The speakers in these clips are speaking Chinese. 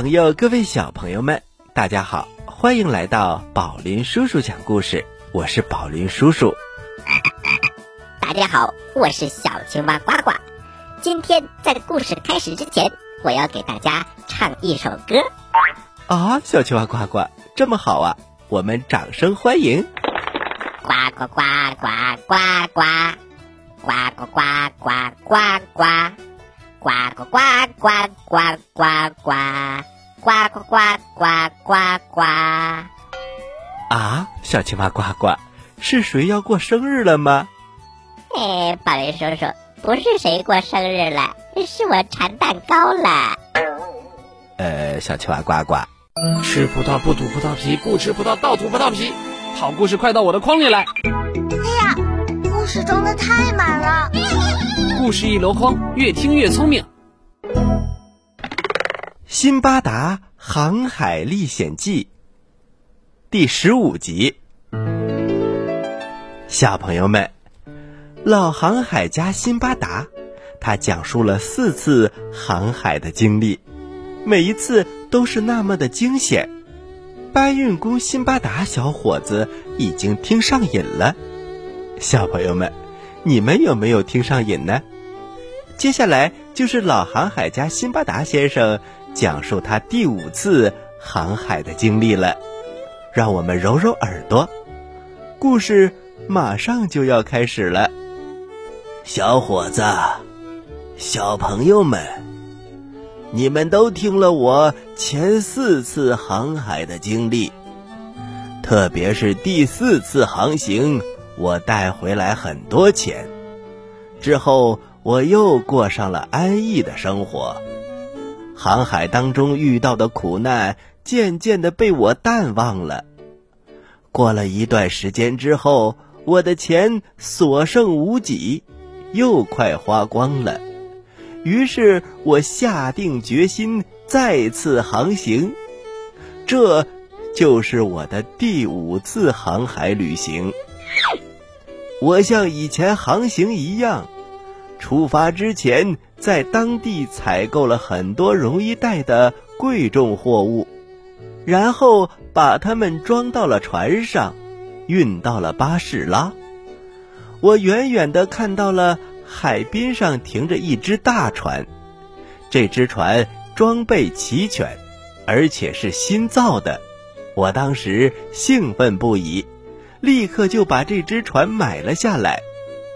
朋友，各位小朋友们，大家好，欢迎来到宝林叔叔讲故事。我是宝林叔叔。大家好，我是小青蛙呱呱。今天在故事开始之前，我要给大家唱一首歌。啊，小青蛙呱呱，这么好啊！我们掌声欢迎。呱呱呱呱呱呱，呱呱呱呱呱呱，呱呱呱呱呱呱呱，呱呱呱呱呱呱。啊，小青蛙呱呱，是谁要过生日了吗？哎，宝林叔叔，不是谁过生日了，是我馋蛋糕了。呃，小青蛙呱呱，吃葡萄不吐葡萄皮，不吃葡萄倒吐葡萄皮。好故事快到我的筐里来！哎呀，故事装的太满了。故事一箩筐，越听越聪明。《辛巴达航海历险记》第十五集。小朋友们，老航海家辛巴达，他讲述了四次航海的经历，每一次都是那么的惊险。搬运工辛巴达小伙子已经听上瘾了。小朋友们，你们有没有听上瘾呢？接下来就是老航海家辛巴达先生讲述他第五次航海的经历了。让我们揉揉耳朵，故事马上就要开始了。小伙子，小朋友们，你们都听了我前四次航海的经历，特别是第四次航行，我带回来很多钱。之后，我又过上了安逸的生活。航海当中遇到的苦难，渐渐的被我淡忘了。过了一段时间之后，我的钱所剩无几，又快花光了。于是我下定决心再次航行，这就是我的第五次航海旅行。我像以前航行一样，出发之前在当地采购了很多容易带的贵重货物，然后把它们装到了船上，运到了巴士拉。我远远地看到了海滨上停着一只大船，这只船装备齐全，而且是新造的。我当时兴奋不已，立刻就把这只船买了下来。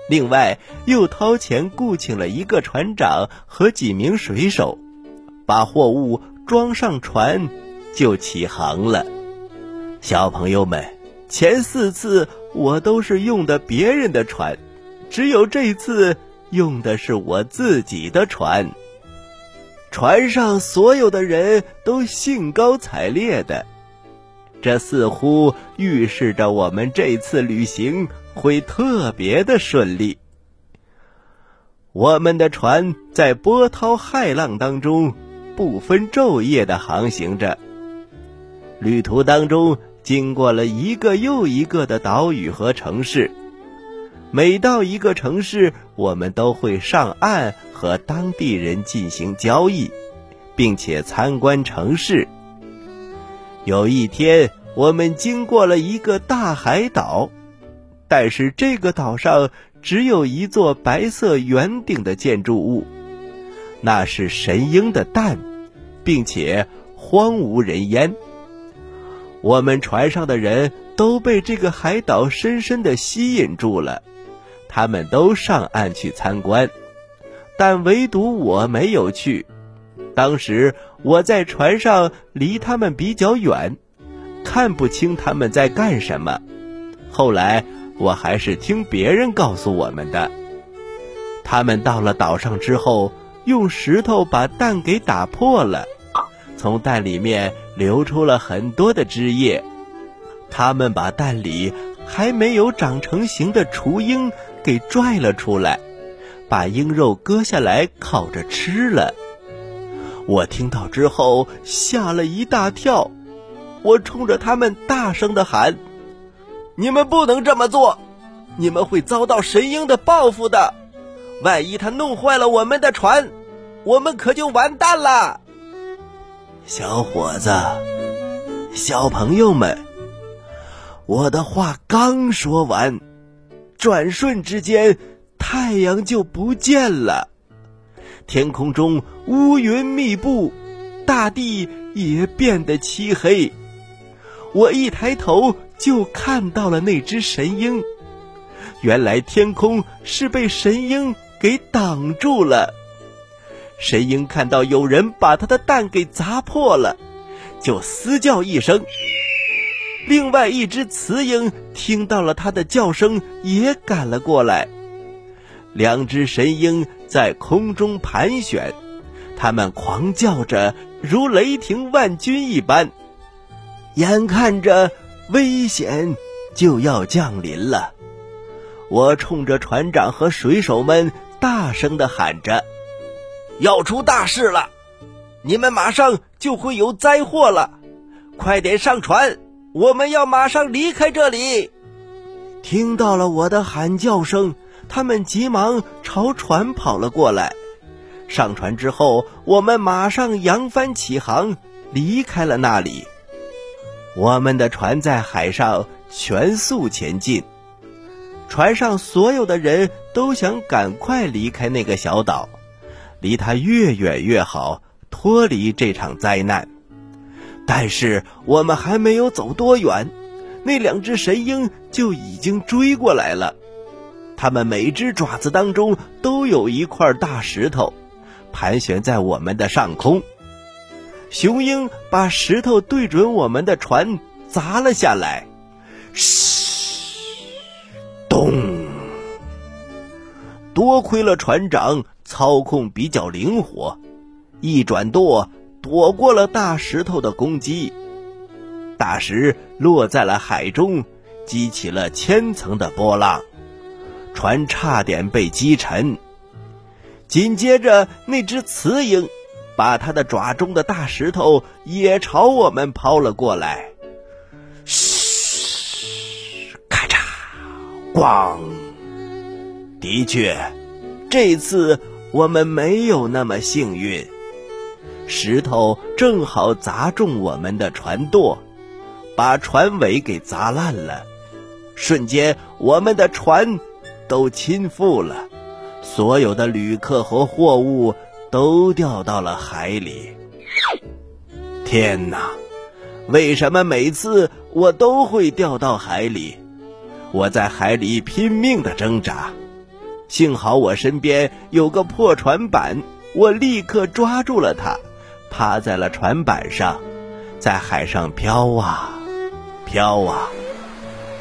另外，又掏钱雇请了一个船长和几名水手，把货物装上船，就起航了。小朋友们，前四次我都是用的别人的船，只有这次用的是我自己的船。船上所有的人都兴高采烈的，这似乎预示着我们这次旅行会特别的顺利。我们的船在波涛骇浪当中不分昼夜的航行着，旅途当中经过了一个又一个的岛屿和城市。每到一个城市，我们都会上岸和当地人进行交易，并且参观城市。有一天，我们经过了一个大海岛，但是这个岛上只有一座白色圆顶的建筑物，那是神鹰的蛋，并且荒无人烟。我们船上的人都被这个海岛深深的吸引住了。他们都上岸去参观，但唯独我没有去。当时我在船上，离他们比较远，看不清他们在干什么。后来我还是听别人告诉我们的。他们到了岛上之后，用石头把蛋给打破了，从蛋里面流出了很多的汁液。他们把蛋里还没有长成型的雏鹰给拽了出来，把鹰肉割下来烤着吃了。我听到之后吓了一大跳，我冲着他们大声的喊：“你们不能这么做，你们会遭到神鹰的报复的。万一他弄坏了我们的船，我们可就完蛋了。”小伙子，小朋友们，我的话刚说完，转瞬之间，太阳就不见了，天空中乌云密布，大地也变得漆黑。我一抬头就看到了那只神鹰，原来天空是被神鹰给挡住了。神鹰看到有人把它的蛋给砸破了，就嘶叫一声。另外一只雌鹰听到了它的叫声，也赶了过来。两只神鹰在空中盘旋，它们狂叫着，如雷霆万钧一般。眼看着危险就要降临了，我冲着船长和水手们大声的喊着。要出大事了，你们马上就会有灾祸了，快点上船，我们要马上离开这里。听到了我的喊叫声，他们急忙朝船跑了过来。上船之后，我们马上扬帆起航，离开了那里。我们的船在海上全速前进，船上所有的人都想赶快离开那个小岛。离它越远越好，脱离这场灾难。但是我们还没有走多远，那两只神鹰就已经追过来了。它们每只爪子当中都有一块大石头，盘旋在我们的上空。雄鹰把石头对准我们的船砸了下来，嘘，咚！多亏了船长。操控比较灵活，一转舵躲过了大石头的攻击，大石落在了海中，激起了千层的波浪，船差点被击沉。紧接着，那只雌鹰把它的爪中的大石头也朝我们抛了过来，嘘，咔嚓，咣！的确，这次。我们没有那么幸运，石头正好砸中我们的船舵，把船尾给砸烂了。瞬间，我们的船都倾覆了，所有的旅客和货物都掉到了海里。天哪！为什么每次我都会掉到海里？我在海里拼命的挣扎。幸好我身边有个破船板，我立刻抓住了它，趴在了船板上，在海上飘啊飘啊。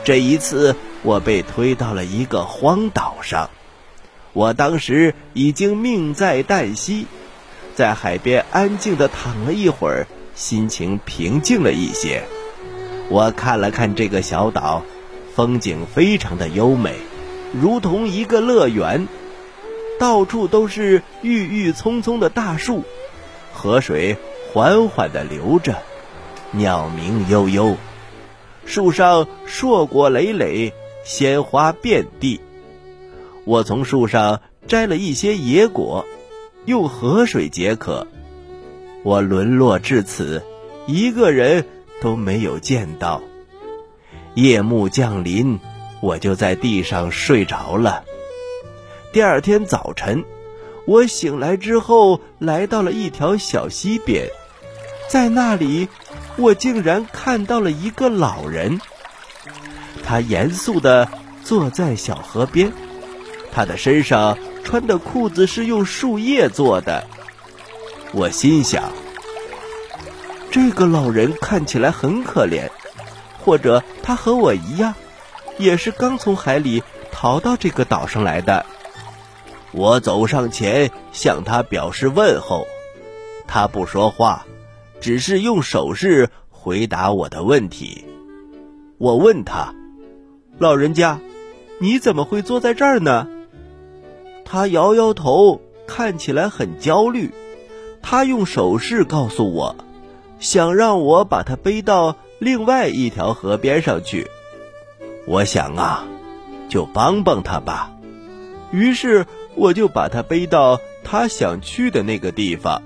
这一次，我被推到了一个荒岛上。我当时已经命在旦夕，在海边安静的躺了一会儿，心情平静了一些。我看了看这个小岛，风景非常的优美。如同一个乐园，到处都是郁郁葱葱的大树，河水缓缓地流着，鸟鸣悠悠，树上硕果累累，鲜花遍地。我从树上摘了一些野果，用河水解渴。我沦落至此，一个人都没有见到。夜幕降临。我就在地上睡着了。第二天早晨，我醒来之后，来到了一条小溪边，在那里，我竟然看到了一个老人。他严肃地坐在小河边，他的身上穿的裤子是用树叶做的。我心想，这个老人看起来很可怜，或者他和我一样。也是刚从海里逃到这个岛上来的。我走上前向他表示问候，他不说话，只是用手势回答我的问题。我问他：“老人家，你怎么会坐在这儿呢？”他摇摇头，看起来很焦虑。他用手势告诉我，想让我把他背到另外一条河边上去。我想啊，就帮帮他吧。于是我就把他背到他想去的那个地方。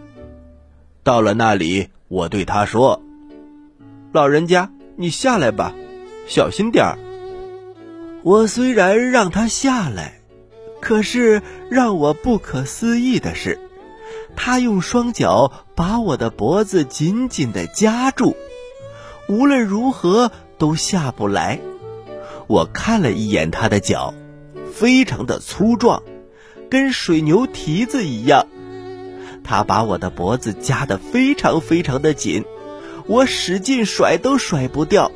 到了那里，我对他说：“老人家，你下来吧，小心点儿。”我虽然让他下来，可是让我不可思议的是，他用双脚把我的脖子紧紧的夹住，无论如何都下不来。我看了一眼他的脚，非常的粗壮，跟水牛蹄子一样。他把我的脖子夹得非常非常的紧，我使劲甩都甩不掉。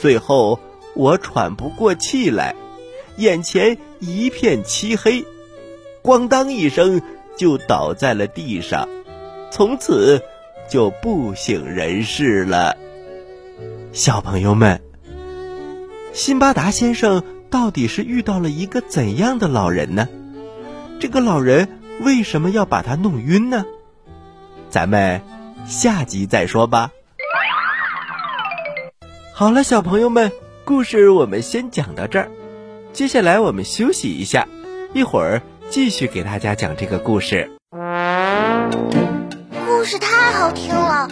最后我喘不过气来，眼前一片漆黑，咣当一声就倒在了地上，从此就不省人事了。小朋友们，辛巴达先生到底是遇到了一个怎样的老人呢？这个老人。为什么要把他弄晕呢？咱们下集再说吧。好了，小朋友们，故事我们先讲到这儿，接下来我们休息一下，一会儿继续给大家讲这个故事。故事太好听了，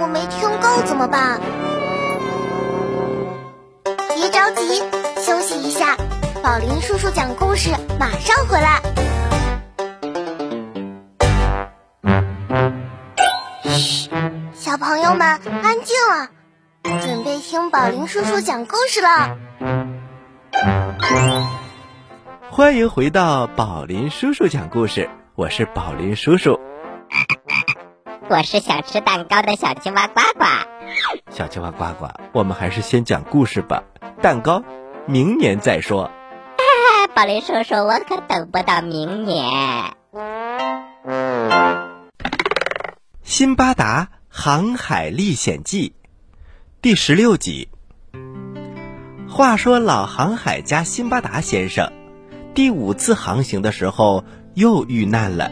我没听够怎么办？别着急，休息一下，宝林叔叔讲故事马上回来。小朋友们，安静了，准备听宝林叔叔讲故事了。欢迎回到宝林叔叔讲故事，我是宝林叔叔。我是想吃蛋糕的小青蛙呱呱。小青蛙呱呱，我们还是先讲故事吧。蛋糕，明年再说。宝林叔叔，我可等不到明年。辛巴达。《航海历险记》第十六集。话说，老航海家辛巴达先生第五次航行的时候又遇难了。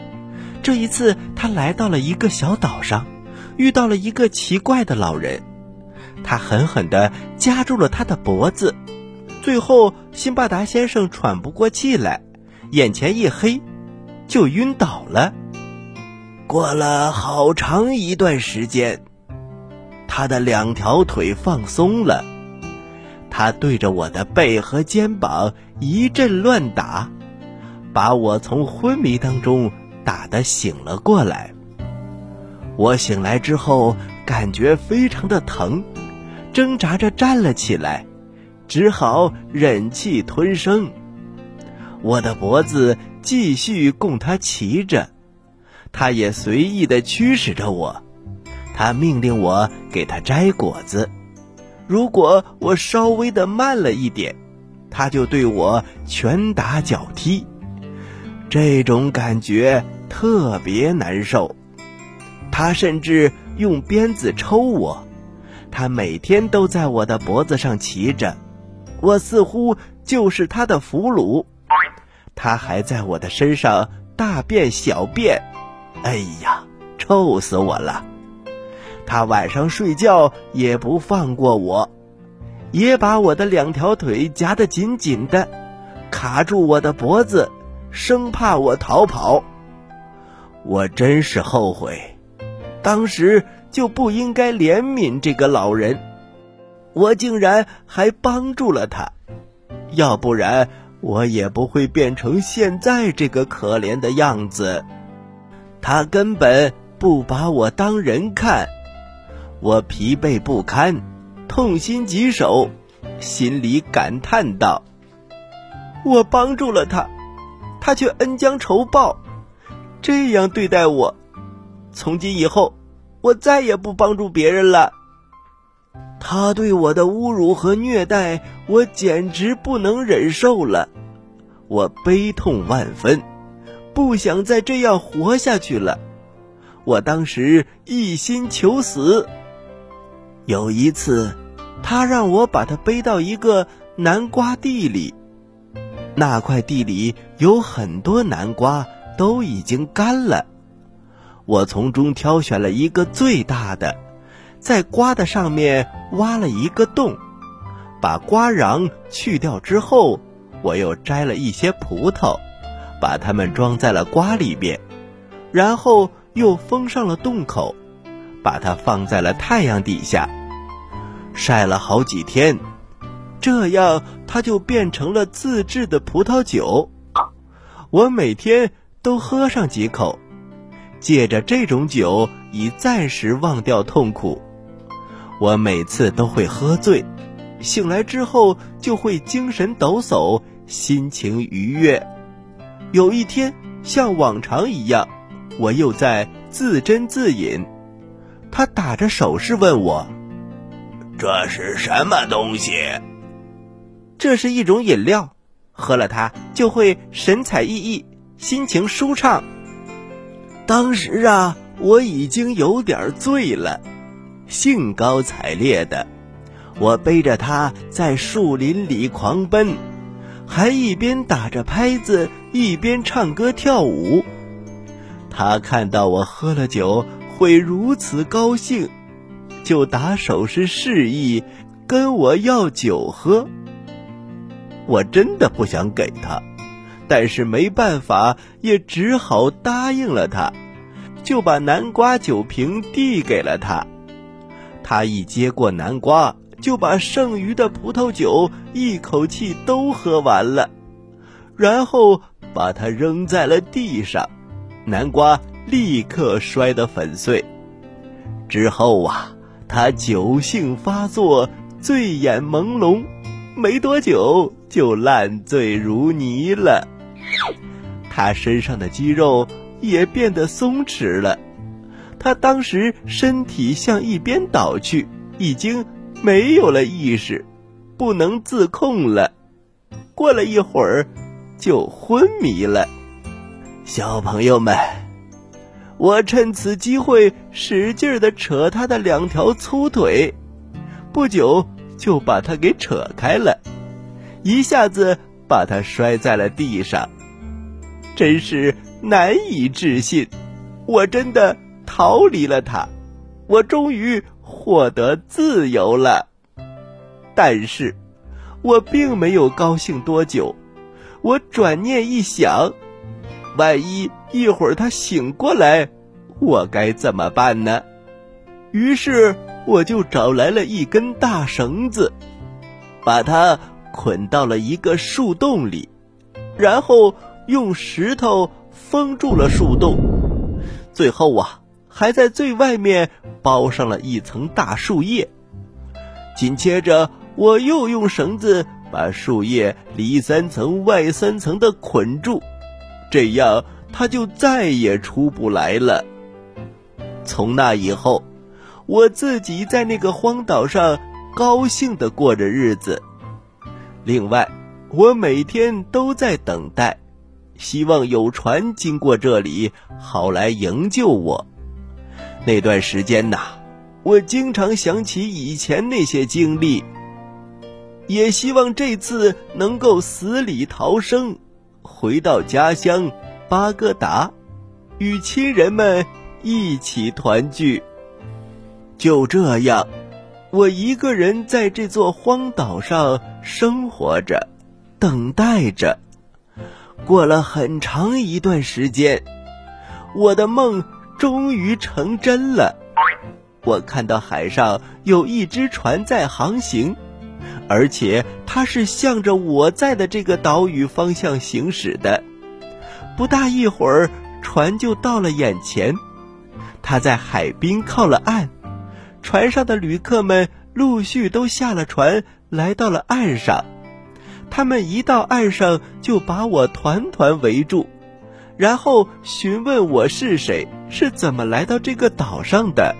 这一次，他来到了一个小岛上，遇到了一个奇怪的老人。他狠狠地夹住了他的脖子，最后辛巴达先生喘不过气来，眼前一黑，就晕倒了。过了好长一段时间，他的两条腿放松了，他对着我的背和肩膀一阵乱打，把我从昏迷当中打得醒了过来。我醒来之后感觉非常的疼，挣扎着站了起来，只好忍气吞声。我的脖子继续供他骑着。他也随意的驱使着我，他命令我给他摘果子，如果我稍微的慢了一点，他就对我拳打脚踢，这种感觉特别难受。他甚至用鞭子抽我，他每天都在我的脖子上骑着，我似乎就是他的俘虏。他还在我的身上大便小便。哎呀，臭死我了！他晚上睡觉也不放过我，也把我的两条腿夹得紧紧的，卡住我的脖子，生怕我逃跑。我真是后悔，当时就不应该怜悯这个老人，我竟然还帮助了他，要不然我也不会变成现在这个可怜的样子。他根本不把我当人看，我疲惫不堪，痛心疾首，心里感叹道：“我帮助了他，他却恩将仇报，这样对待我。从今以后，我再也不帮助别人了。他对我的侮辱和虐待，我简直不能忍受了，我悲痛万分。”不想再这样活下去了，我当时一心求死。有一次，他让我把他背到一个南瓜地里，那块地里有很多南瓜，都已经干了。我从中挑选了一个最大的，在瓜的上面挖了一个洞，把瓜瓤去掉之后，我又摘了一些葡萄。把它们装在了瓜里边，然后又封上了洞口，把它放在了太阳底下，晒了好几天，这样它就变成了自制的葡萄酒。我每天都喝上几口，借着这种酒以暂时忘掉痛苦。我每次都会喝醉，醒来之后就会精神抖擞，心情愉悦。有一天，像往常一样，我又在自斟自饮。他打着手势问我：“这是什么东西？”“这是一种饮料。”喝了它就会神采奕奕，心情舒畅。当时啊，我已经有点醉了，兴高采烈的，我背着它在树林里狂奔，还一边打着拍子，一边唱歌跳舞。他看到我喝了酒会如此高兴，就打手势示意跟我要酒喝。我真的不想给他，但是没办法，也只好答应了他，就把南瓜酒瓶递给了他。他一接过南瓜，就把剩余的葡萄酒一口气都喝完了，然后把它扔在了地上，南瓜立刻摔得粉碎。之后啊，他酒性发作，醉眼朦胧，没多久。就烂醉如泥了，他身上的肌肉也变得松弛了。他当时身体向一边倒去，已经没有了意识，不能自控了。过了一会儿，就昏迷了。小朋友们，我趁此机会使劲的扯他的两条粗腿，不久就把他给扯开了。一下子把他摔在了地上，真是难以置信！我真的逃离了他，我终于获得自由了。但是，我并没有高兴多久。我转念一想，万一一会儿他醒过来，我该怎么办呢？于是，我就找来了一根大绳子，把它。捆到了一个树洞里，然后用石头封住了树洞，最后啊，还在最外面包上了一层大树叶。紧接着，我又用绳子把树叶里三层外三层的捆住，这样他就再也出不来了。从那以后，我自己在那个荒岛上高兴的过着日子。另外，我每天都在等待，希望有船经过这里，好来营救我。那段时间呐，我经常想起以前那些经历，也希望这次能够死里逃生，回到家乡巴格达，与亲人们一起团聚。就这样。我一个人在这座荒岛上生活着，等待着。过了很长一段时间，我的梦终于成真了。我看到海上有一只船在航行，而且它是向着我在的这个岛屿方向行驶的。不大一会儿，船就到了眼前，它在海滨靠了岸。船上的旅客们陆续都下了船，来到了岸上。他们一到岸上，就把我团团围住，然后询问我是谁，是怎么来到这个岛上的。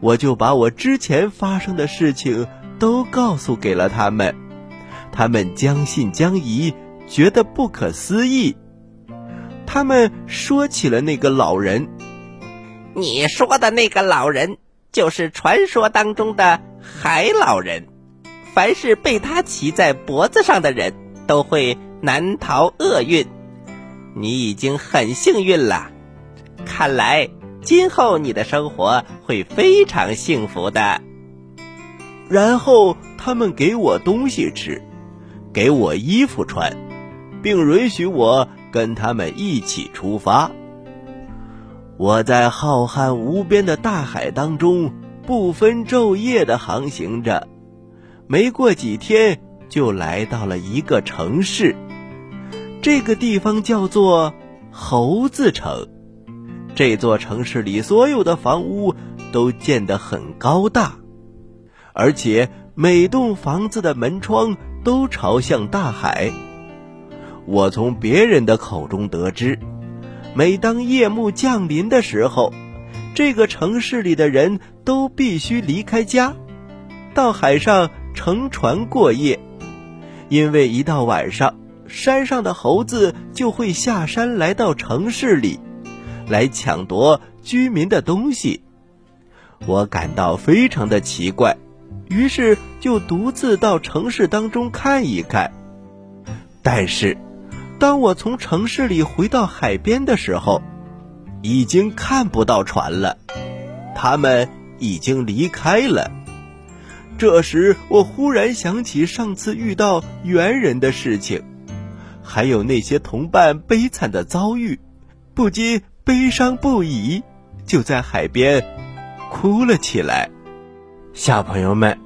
我就把我之前发生的事情都告诉给了他们，他们将信将疑，觉得不可思议。他们说起了那个老人，你说的那个老人。就是传说当中的海老人，凡是被他骑在脖子上的人，都会难逃厄运。你已经很幸运了，看来今后你的生活会非常幸福的。然后他们给我东西吃，给我衣服穿，并允许我跟他们一起出发。我在浩瀚无边的大海当中不分昼夜的航行着，没过几天就来到了一个城市。这个地方叫做猴子城。这座城市里所有的房屋都建得很高大，而且每栋房子的门窗都朝向大海。我从别人的口中得知。每当夜幕降临的时候，这个城市里的人都必须离开家，到海上乘船过夜，因为一到晚上，山上的猴子就会下山来到城市里，来抢夺居民的东西。我感到非常的奇怪，于是就独自到城市当中看一看，但是。当我从城市里回到海边的时候，已经看不到船了，他们已经离开了。这时，我忽然想起上次遇到猿人的事情，还有那些同伴悲惨的遭遇，不禁悲伤不已，就在海边哭了起来。小朋友们，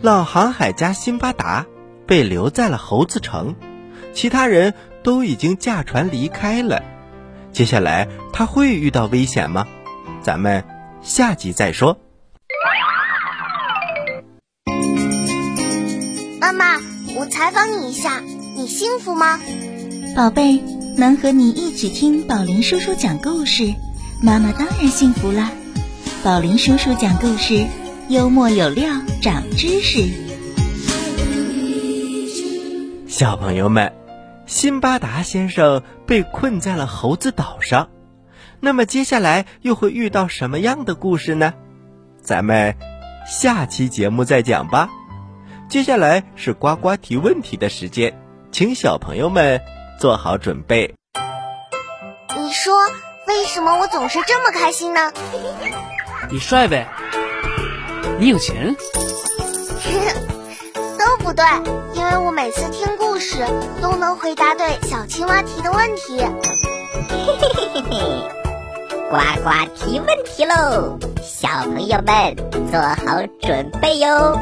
老航海家辛巴达被留在了猴子城。其他人都已经驾船离开了，接下来他会遇到危险吗？咱们下集再说。妈妈，我采访你一下，你幸福吗？宝贝，能和你一起听宝林叔叔讲故事，妈妈当然幸福啦。宝林叔叔讲故事，幽默有料，长知识。小朋友们。辛巴达先生被困在了猴子岛上，那么接下来又会遇到什么样的故事呢？咱们下期节目再讲吧。接下来是呱呱提问题的时间，请小朋友们做好准备。你说为什么我总是这么开心呢？你帅呗？你有钱？都不对，因为我每次听故事都能回答对小青蛙提的问题。嘿嘿嘿嘿嘿，呱呱提问题喽！小朋友们做好准备哟。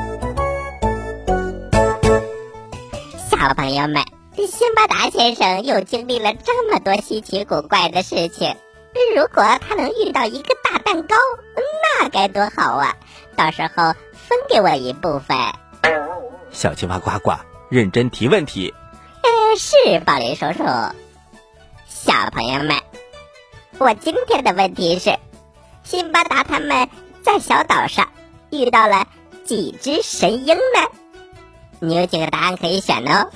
小朋友们，辛巴达先生又经历了这么多稀奇古怪的事情，如果他能遇到一个大蛋糕，那该多好啊！到时候分给我一部分。小青蛙呱呱认真提问题。嗯，是宝林叔叔。小朋友们，我今天的问题是：辛巴达他们在小岛上遇到了几只神鹰呢？你有几个答案可以选哦：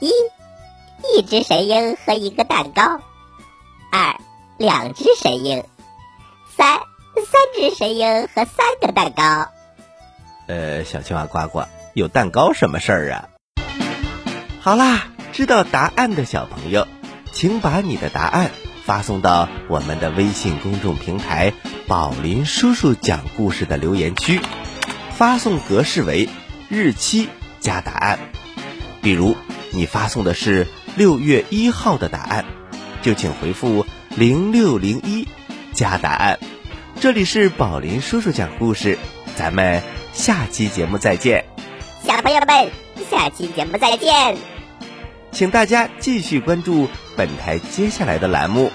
一，一只神鹰和一个蛋糕；二，两只神鹰；三，三只神鹰和三个蛋糕。呃，小青蛙呱呱。有蛋糕什么事儿啊？好啦，知道答案的小朋友，请把你的答案发送到我们的微信公众平台“宝林叔叔讲故事”的留言区，发送格式为日期加答案。比如你发送的是六月一号的答案，就请回复零六零一加答案。这里是宝林叔叔讲故事，咱们下期节目再见。小朋友们，下期节目再见！请大家继续关注本台接下来的栏目。